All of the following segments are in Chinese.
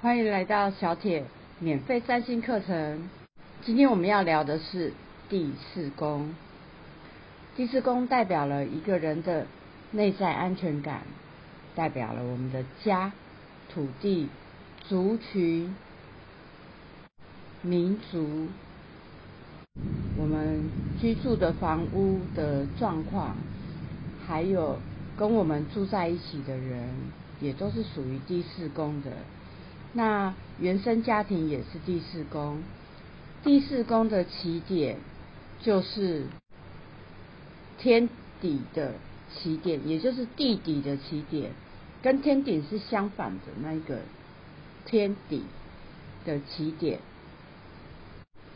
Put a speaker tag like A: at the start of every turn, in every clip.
A: 欢迎来到小铁免费占星课程。今天我们要聊的是第四宫。第四宫代表了一个人的内在安全感，代表了我们的家、土地、族群、民族，我们居住的房屋的状况，还有跟我们住在一起的人，也都是属于第四宫的。那原生家庭也是第四宫，第四宫的起点就是天底的起点，也就是地底的起点，跟天顶是相反的那一个天底的起点。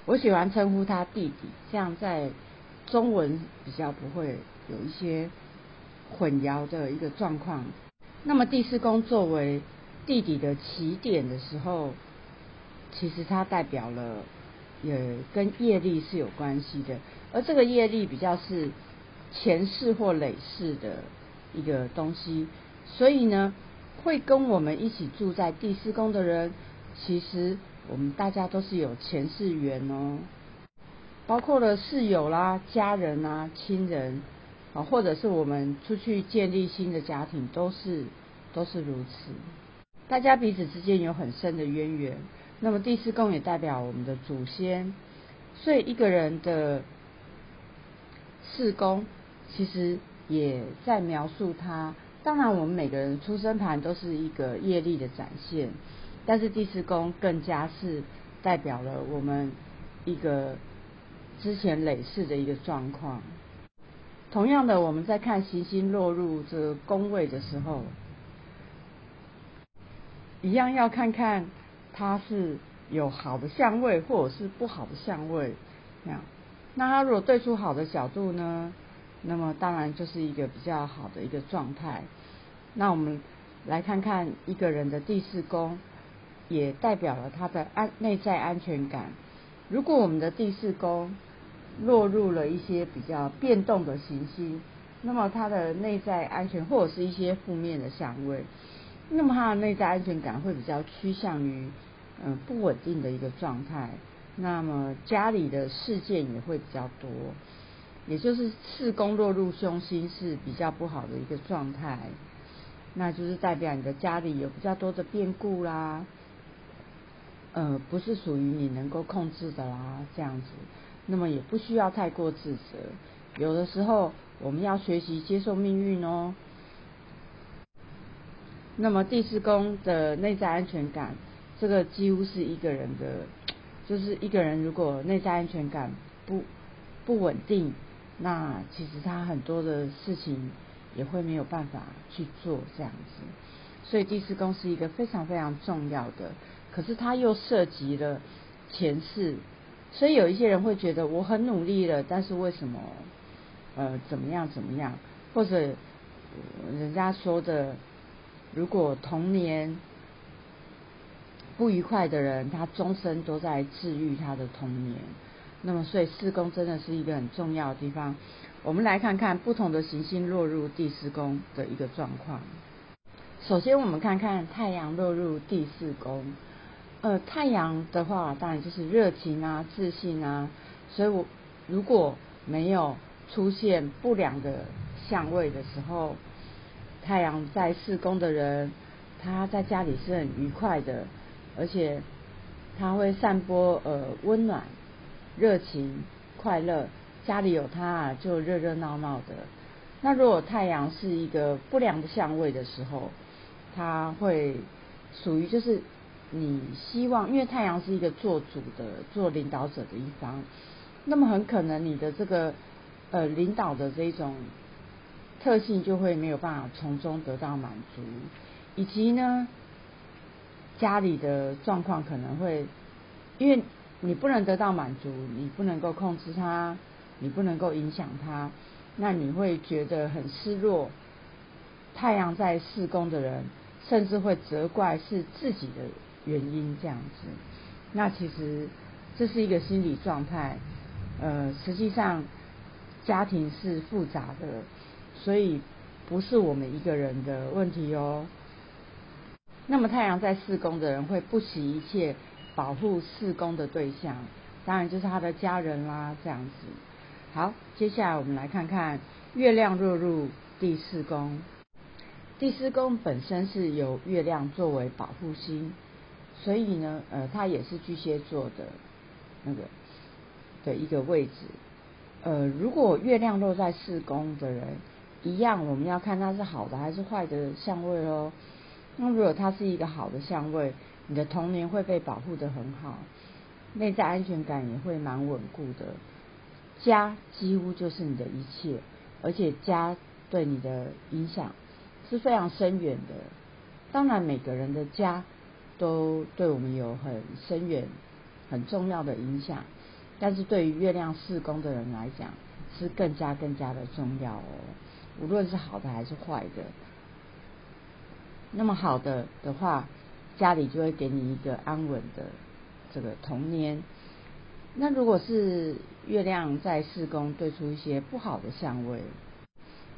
A: 我喜欢称呼他地底，这样在中文比较不会有一些混淆的一个状况。那么第四宫作为地底的起点的时候，其实它代表了也跟业力是有关系的，而这个业力比较是前世或累世的一个东西，所以呢，会跟我们一起住在第四宫的人，其实我们大家都是有前世缘哦，包括了室友啦、家人啊、亲人啊，或者是我们出去建立新的家庭，都是都是如此。大家彼此之间有很深的渊源，那么第四宫也代表我们的祖先，所以一个人的四宫其实也在描述他。当然，我们每个人出生盘都是一个业力的展现，但是第四宫更加是代表了我们一个之前累世的一个状况。同样的，我们在看行星落入这宫位的时候。一样要看看它是有好的相位，或者是不好的相位，这样。那它如果对出好的角度呢，那么当然就是一个比较好的一个状态。那我们来看看一个人的第四宫，也代表了他的安内在安全感。如果我们的第四宫落入了一些比较变动的行星，那么他的内在安全或者是一些负面的相位。那么他的内在安全感会比较趋向于嗯不稳定的一个状态，那么家里的事件也会比较多，也就是四宫落入凶星是比较不好的一个状态，那就是代表你的家里有比较多的变故啦，呃不是属于你能够控制的啦这样子，那么也不需要太过自责，有的时候我们要学习接受命运哦。那么第四宫的内在安全感，这个几乎是一个人的，就是一个人如果内在安全感不不稳定，那其实他很多的事情也会没有办法去做这样子。所以第四宫是一个非常非常重要的，可是它又涉及了前世，所以有一些人会觉得我很努力了，但是为什么呃怎么样怎么样，或者人家说的。如果童年不愉快的人，他终身都在治愈他的童年。那么，所以四宫真的是一个很重要的地方。我们来看看不同的行星落入第四宫的一个状况。首先，我们看看太阳落入第四宫。呃，太阳的话，当然就是热情啊、自信啊。所以我如果没有出现不良的相位的时候，太阳在四宫的人，他在家里是很愉快的，而且他会散播呃温暖、热情、快乐，家里有他啊就热热闹闹的。那如果太阳是一个不良的相位的时候，他会属于就是你希望，因为太阳是一个做主的、做领导者的一方，那么很可能你的这个呃领导的这一种。特性就会没有办法从中得到满足，以及呢，家里的状况可能会，因为你不能得到满足，你不能够控制他，你不能够影响他，那你会觉得很失落。太阳在四宫的人，甚至会责怪是自己的原因这样子。那其实这是一个心理状态，呃，实际上家庭是复杂的。所以不是我们一个人的问题哦。那么太阳在四宫的人会不惜一切保护四宫的对象，当然就是他的家人啦，这样子。好，接下来我们来看看月亮落入第四宫。第四宫本身是由月亮作为保护星，所以呢，呃，它也是巨蟹座的那个的一个位置。呃，如果月亮落在四宫的人，一样我们要看它是好的还是坏的相位哦。那如果它是一个好的相位，你的童年会被保护的很好，内在安全感也会蛮稳固的。家几乎就是你的一切，而且家对你的影响是非常深远的。当然，每个人的家都对我们有很深远、很重要的影响，但是对于月亮四宫的人来讲，是更加更加的重要哦。无论是好的还是坏的。那么好的的话，家里就会给你一个安稳的这个童年。那如果是月亮在四宫对出一些不好的相位，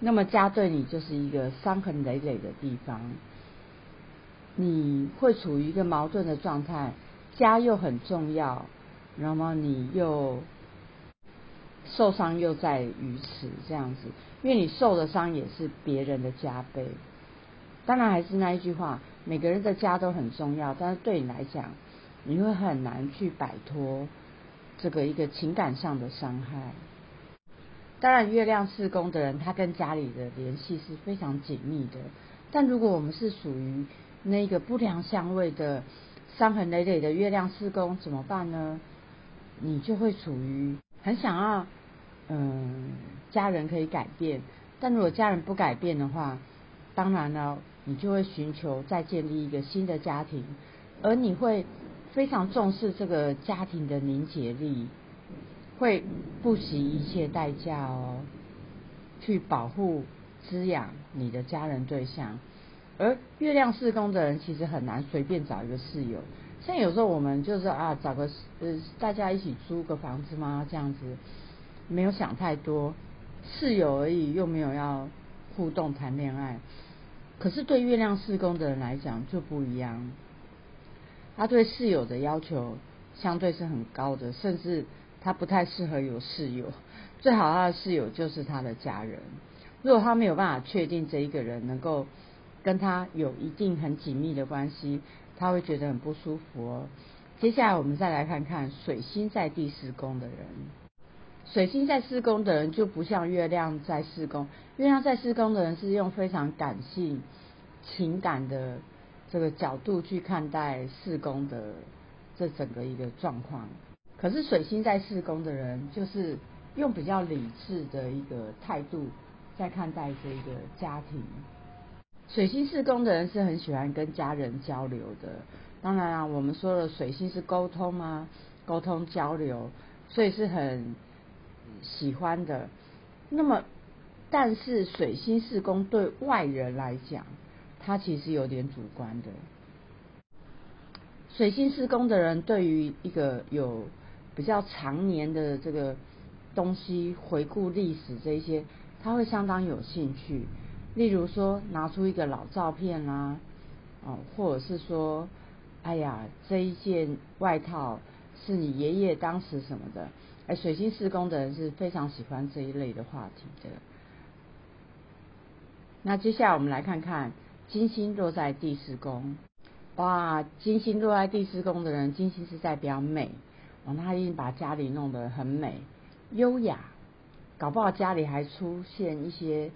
A: 那么家对你就是一个伤痕累累的地方，你会处于一个矛盾的状态，家又很重要，那么你又受伤又在于此这样子，因为你受的伤也是别人的加倍。当然还是那一句话，每个人的家都很重要，但是对你来讲，你会很难去摆脱这个一个情感上的伤害。当然，月亮四宫的人，他跟家里的联系是非常紧密的。但如果我们是属于那个不良相位的伤痕累累的月亮四宫，怎么办呢？你就会处于很想要，嗯，家人可以改变，但如果家人不改变的话，当然了。你就会寻求再建立一个新的家庭，而你会非常重视这个家庭的凝结力，会不惜一切代价哦，去保护滋养你的家人对象。而月亮四宫的人其实很难随便找一个室友，像有时候我们就是啊找个呃大家一起租个房子吗？这样子没有想太多，室友而已，又没有要互动谈恋爱。可是对月亮四宫的人来讲就不一样，他对室友的要求相对是很高的，甚至他不太适合有室友，最好他的室友就是他的家人。如果他没有办法确定这一个人能够跟他有一定很紧密的关系，他会觉得很不舒服哦。接下来我们再来看看水星在第四宫的人。水星在四宫的人就不像月亮在四宫，月亮在四宫的人是用非常感性、情感的这个角度去看待四宫的这整个一个状况。可是水星在四宫的人，就是用比较理智的一个态度在看待这个家庭。水星四宫的人是很喜欢跟家人交流的，当然啊，我们说了水星是沟通啊，沟通交流，所以是很。喜欢的，那么，但是水星四宫对外人来讲，他其实有点主观的。水星四宫的人对于一个有比较常年的这个东西，回顾历史这一些，他会相当有兴趣。例如说，拿出一个老照片啦，哦，或者是说，哎呀，这一件外套是你爷爷当时什么的。哎，水星四宫的人是非常喜欢这一类的话题的。那接下来我们来看看金星落在第四宫。哇，金星落在第四宫的人，金星是代表美，哦，他已经把家里弄得很美、优雅，搞不好家里还出现一些，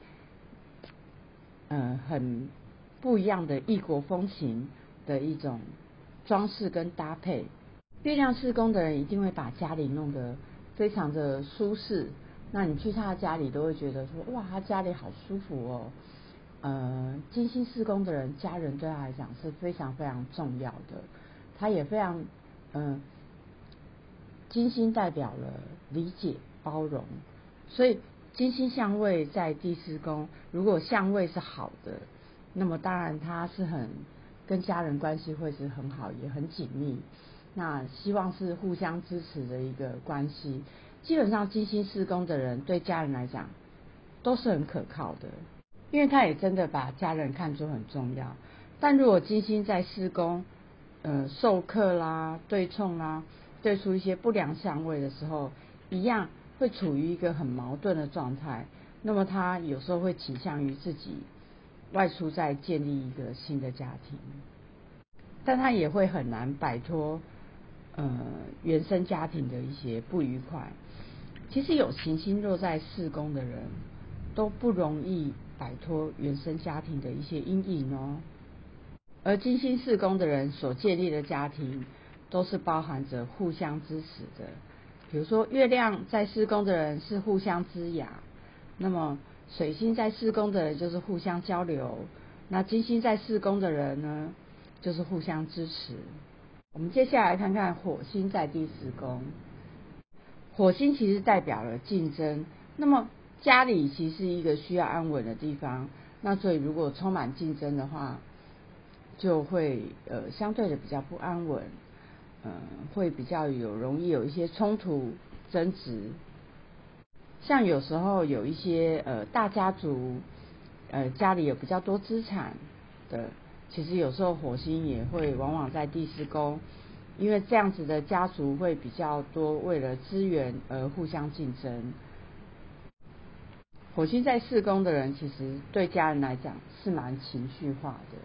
A: 嗯，很不一样的异国风情的一种装饰跟搭配。月亮四宫的人一定会把家里弄得。非常的舒适，那你去他家里都会觉得说，哇，他家里好舒服哦。呃，金星四宫的人，家人对他来讲是非常非常重要的，他也非常，嗯，金星代表了理解包容，所以金星相位在第四宫，如果相位是好的，那么当然他是很跟家人关系会是很好，也很紧密。那希望是互相支持的一个关系。基本上金星四宫的人对家人来讲都是很可靠的，因为他也真的把家人看作很重要。但如果金星在施工，呃，授课啦、对冲啦，对出一些不良相位的时候，一样会处于一个很矛盾的状态。那么他有时候会倾向于自己外出再建立一个新的家庭，但他也会很难摆脱呃原生家庭的一些不愉快。其实有行星落在四宫的人都不容易摆脱原生家庭的一些阴影哦。而金星四宫的人所建立的家庭都是包含着互相支持的，比如说月亮在四宫的人是互相滋养。那么水星在四宫的人就是互相交流，那金星在四宫的人呢，就是互相支持。我们接下来看看火星在第四宫，火星其实代表了竞争。那么家里其实是一个需要安稳的地方，那所以如果充满竞争的话，就会呃相对的比较不安稳，嗯，会比较有容易有一些冲突争执。像有时候有一些呃大家族，呃家里有比较多资产的，其实有时候火星也会往往在第四宫，因为这样子的家族会比较多，为了资源而互相竞争。火星在四宫的人，其实对家人来讲是蛮情绪化的，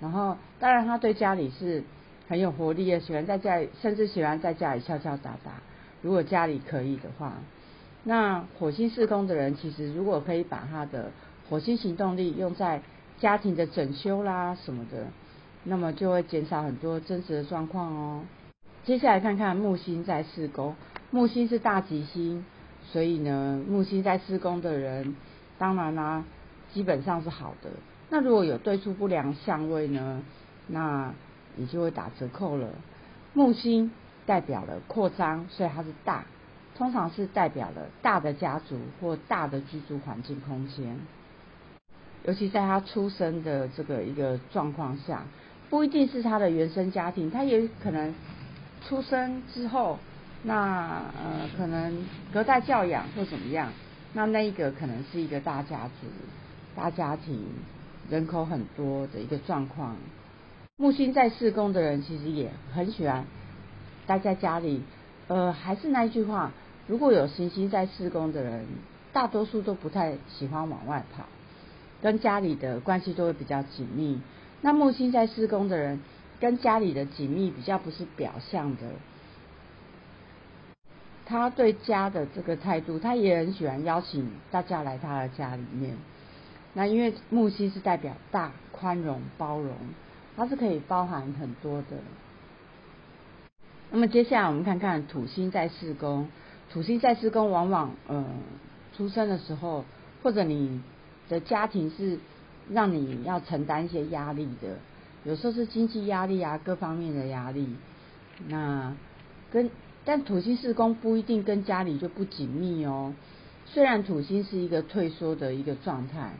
A: 然后当然他对家里是很有活力的，喜欢在家里，甚至喜欢在家里敲敲打打。如果家里可以的话。那火星四宫的人，其实如果可以把他的火星行动力用在家庭的整修啦什么的，那么就会减少很多真实的状况哦。接下来看看木星在四宫，木星是大吉星，所以呢，木星在四宫的人，当然啦，基本上是好的。那如果有对出不良相位呢，那你就会打折扣了。木星代表了扩张，所以它是大。通常是代表了大的家族或大的居住环境空间，尤其在他出生的这个一个状况下，不一定是他的原生家庭，他也可能出生之后，那呃可能隔代教养或怎么样，那那一个可能是一个大家族、大家庭，人口很多的一个状况。木星在四宫的人其实也很喜欢待在家里，呃，还是那一句话。如果有行星在四宫的人，大多数都不太喜欢往外跑，跟家里的关系都会比较紧密。那木星在四宫的人，跟家里的紧密比较不是表象的，他对家的这个态度，他也很喜欢邀请大家来他的家里面。那因为木星是代表大、宽容、包容，它是可以包含很多的。那么接下来我们看看土星在四宫。土星在四宫，往往呃出生的时候，或者你的家庭是让你要承担一些压力的，有时候是经济压力啊，各方面的压力。那跟但土星四宫不一定跟家里就不紧密哦。虽然土星是一个退缩的一个状态，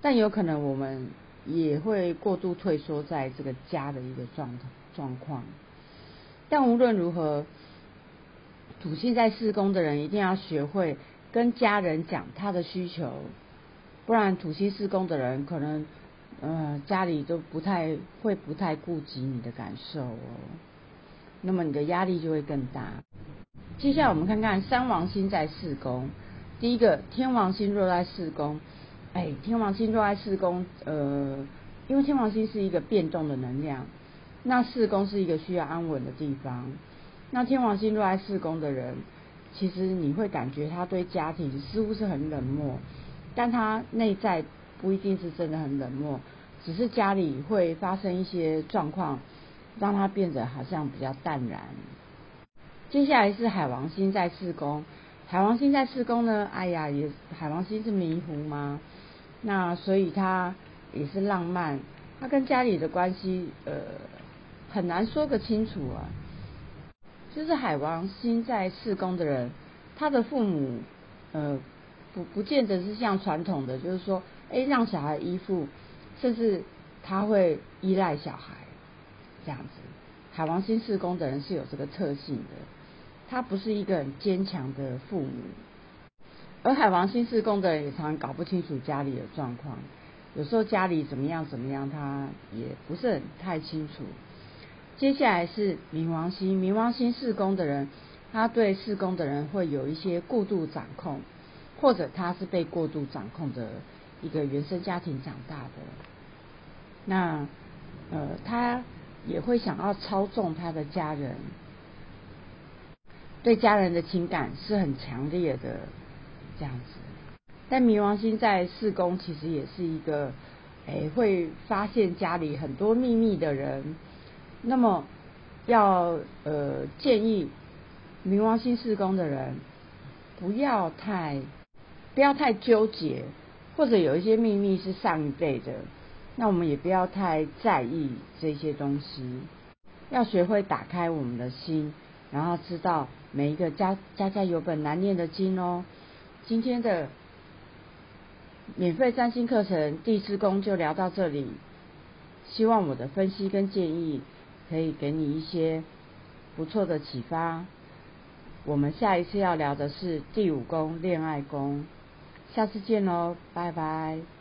A: 但有可能我们也会过度退缩在这个家的一个状状况。但无论如何。土星在四宫的人一定要学会跟家人讲他的需求，不然土星四宫的人可能，呃，家里都不太会不太顾及你的感受哦，那么你的压力就会更大。接下来我们看看三王星在四宫，第一个天王星落在四宫，哎，天王星落在四宫，呃，因为天王星是一个变动的能量，那四宫是一个需要安稳的地方。那天王星落在四宫的人，其实你会感觉他对家庭似乎是很冷漠，但他内在不一定是真的很冷漠，只是家里会发生一些状况，让他变得好像比较淡然。接下来是海王星在四宫，海王星在四宫呢，哎呀，也海王星是迷糊吗？那所以他也是浪漫，他跟家里的关系呃很难说个清楚啊。就是海王星在四宫的人，他的父母呃不不见得是像传统的，就是说，哎让小孩依附，甚至他会依赖小孩这样子。海王星四宫的人是有这个特性的，他不是一个很坚强的父母，而海王星四宫的人也常常搞不清楚家里的状况，有时候家里怎么样怎么样，他也不是很太清楚。接下来是冥王星，冥王星四宫的人，他对四宫的人会有一些过度掌控，或者他是被过度掌控的一个原生家庭长大的。那呃，他也会想要操纵他的家人，对家人的情感是很强烈的这样子。但冥王星在四宫其实也是一个，哎，会发现家里很多秘密的人。那么要呃建议冥王星四宫的人不要太不要太纠结，或者有一些秘密是上一辈的，那我们也不要太在意这些东西。要学会打开我们的心，然后知道每一个家家家有本难念的经哦。今天的。免费占星课程第四宫就聊到这里，希望我的分析跟建议可以给你一些不错的启发。我们下一次要聊的是第五宫恋爱宫，下次见喽，拜拜。